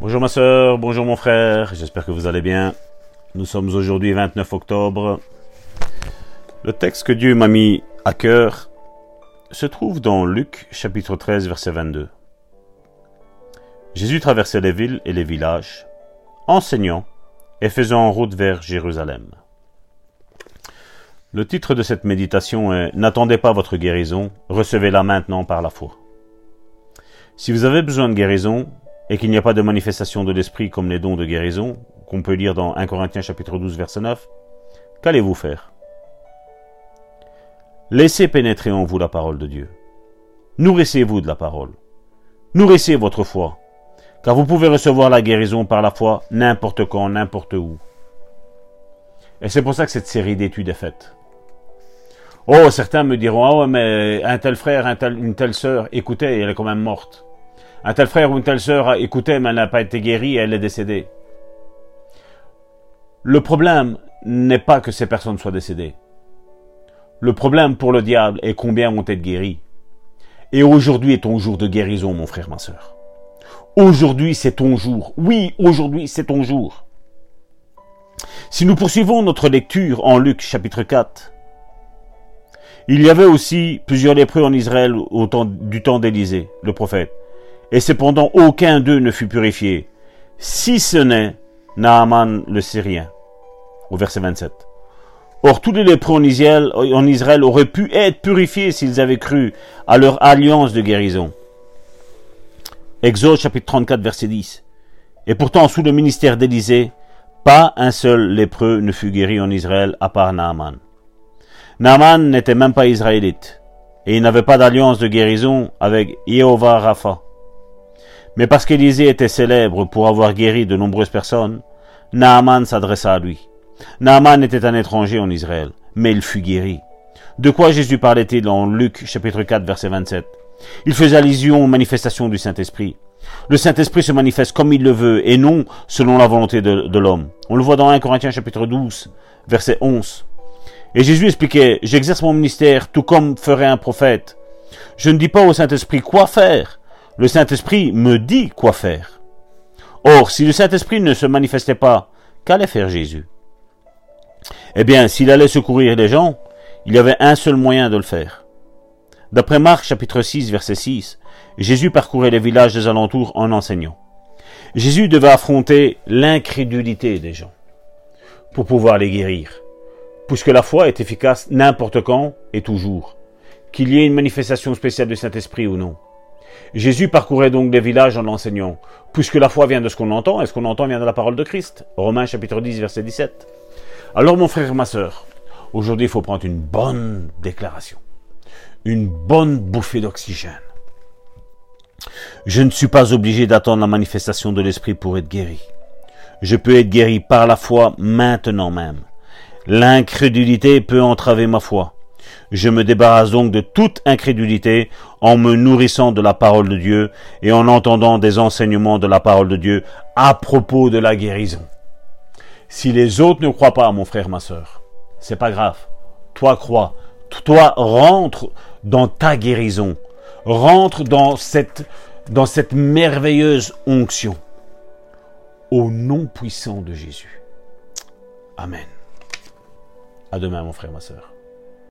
Bonjour ma soeur, bonjour mon frère, j'espère que vous allez bien. Nous sommes aujourd'hui 29 octobre. Le texte que Dieu m'a mis à cœur se trouve dans Luc chapitre 13 verset 22. Jésus traversait les villes et les villages, enseignant et faisant en route vers Jérusalem. Le titre de cette méditation est N'attendez pas votre guérison, recevez-la maintenant par la foi. Si vous avez besoin de guérison et qu'il n'y a pas de manifestation de l'esprit comme les dons de guérison, qu'on peut lire dans 1 Corinthiens chapitre 12 verset 9, qu'allez-vous faire? Laissez pénétrer en vous la parole de Dieu. Nourrissez-vous de la parole. Nourrissez votre foi, car vous pouvez recevoir la guérison par la foi n'importe quand, n'importe où. Et c'est pour ça que cette série d'études est faite. Oh, certains me diront, ah ouais, mais un tel frère, une telle sœur, écoutez, elle est quand même morte. Un tel frère ou une telle sœur, écoutez, mais elle n'a pas été guérie, elle est décédée. Le problème n'est pas que ces personnes soient décédées. Le problème pour le diable est combien vont être guéris. Et aujourd'hui est ton jour de guérison, mon frère, ma sœur. Aujourd'hui, c'est ton jour. Oui, aujourd'hui, c'est ton jour. Si nous poursuivons notre lecture en Luc chapitre 4, il y avait aussi plusieurs lépreux en Israël au temps, du temps d'Élisée, le prophète. Et cependant, aucun d'eux ne fut purifié, si ce n'est Naaman le Syrien. Au verset 27. Or, tous les lépreux en Israël, en Israël auraient pu être purifiés s'ils avaient cru à leur alliance de guérison. Exode chapitre 34 verset 10. Et pourtant, sous le ministère d'Élisée, pas un seul lépreux ne fut guéri en Israël à part Naaman. Naaman n'était même pas israélite, et il n'avait pas d'alliance de guérison avec Jéhovah Rapha. Mais parce qu'Élisée était célèbre pour avoir guéri de nombreuses personnes, Naaman s'adressa à lui. Naaman était un étranger en Israël, mais il fut guéri. De quoi Jésus parlait-il dans Luc chapitre 4 verset 27 Il faisait allusion aux manifestations du Saint-Esprit. Le Saint-Esprit se manifeste comme il le veut et non selon la volonté de, de l'homme. On le voit dans 1 Corinthiens chapitre 12 verset 11. Et Jésus expliquait, j'exerce mon ministère tout comme ferait un prophète. Je ne dis pas au Saint-Esprit quoi faire. Le Saint-Esprit me dit quoi faire. Or, si le Saint-Esprit ne se manifestait pas, qu'allait faire Jésus? Eh bien, s'il allait secourir les gens, il y avait un seul moyen de le faire. D'après Marc chapitre 6 verset 6, Jésus parcourait les villages des alentours en enseignant. Jésus devait affronter l'incrédulité des gens pour pouvoir les guérir, puisque la foi est efficace n'importe quand et toujours, qu'il y ait une manifestation spéciale du Saint-Esprit ou non. Jésus parcourait donc les villages en enseignant, puisque la foi vient de ce qu'on entend, et ce qu'on entend vient de la parole de Christ? Romains chapitre 10 verset 17. Alors mon frère ma soeur, aujourd'hui il faut prendre une bonne déclaration, une bonne bouffée d'oxygène. Je ne suis pas obligé d'attendre la manifestation de l'Esprit pour être guéri. Je peux être guéri par la foi maintenant même. L'incrédulité peut entraver ma foi. Je me débarrasse donc de toute incrédulité en me nourrissant de la parole de Dieu et en entendant des enseignements de la parole de Dieu à propos de la guérison. Si les autres ne croient pas, mon frère, ma soeur, c'est pas grave. Toi crois. Toi rentre dans ta guérison. Rentre dans cette, dans cette merveilleuse onction. Au nom puissant de Jésus. Amen. À demain, mon frère, ma soeur.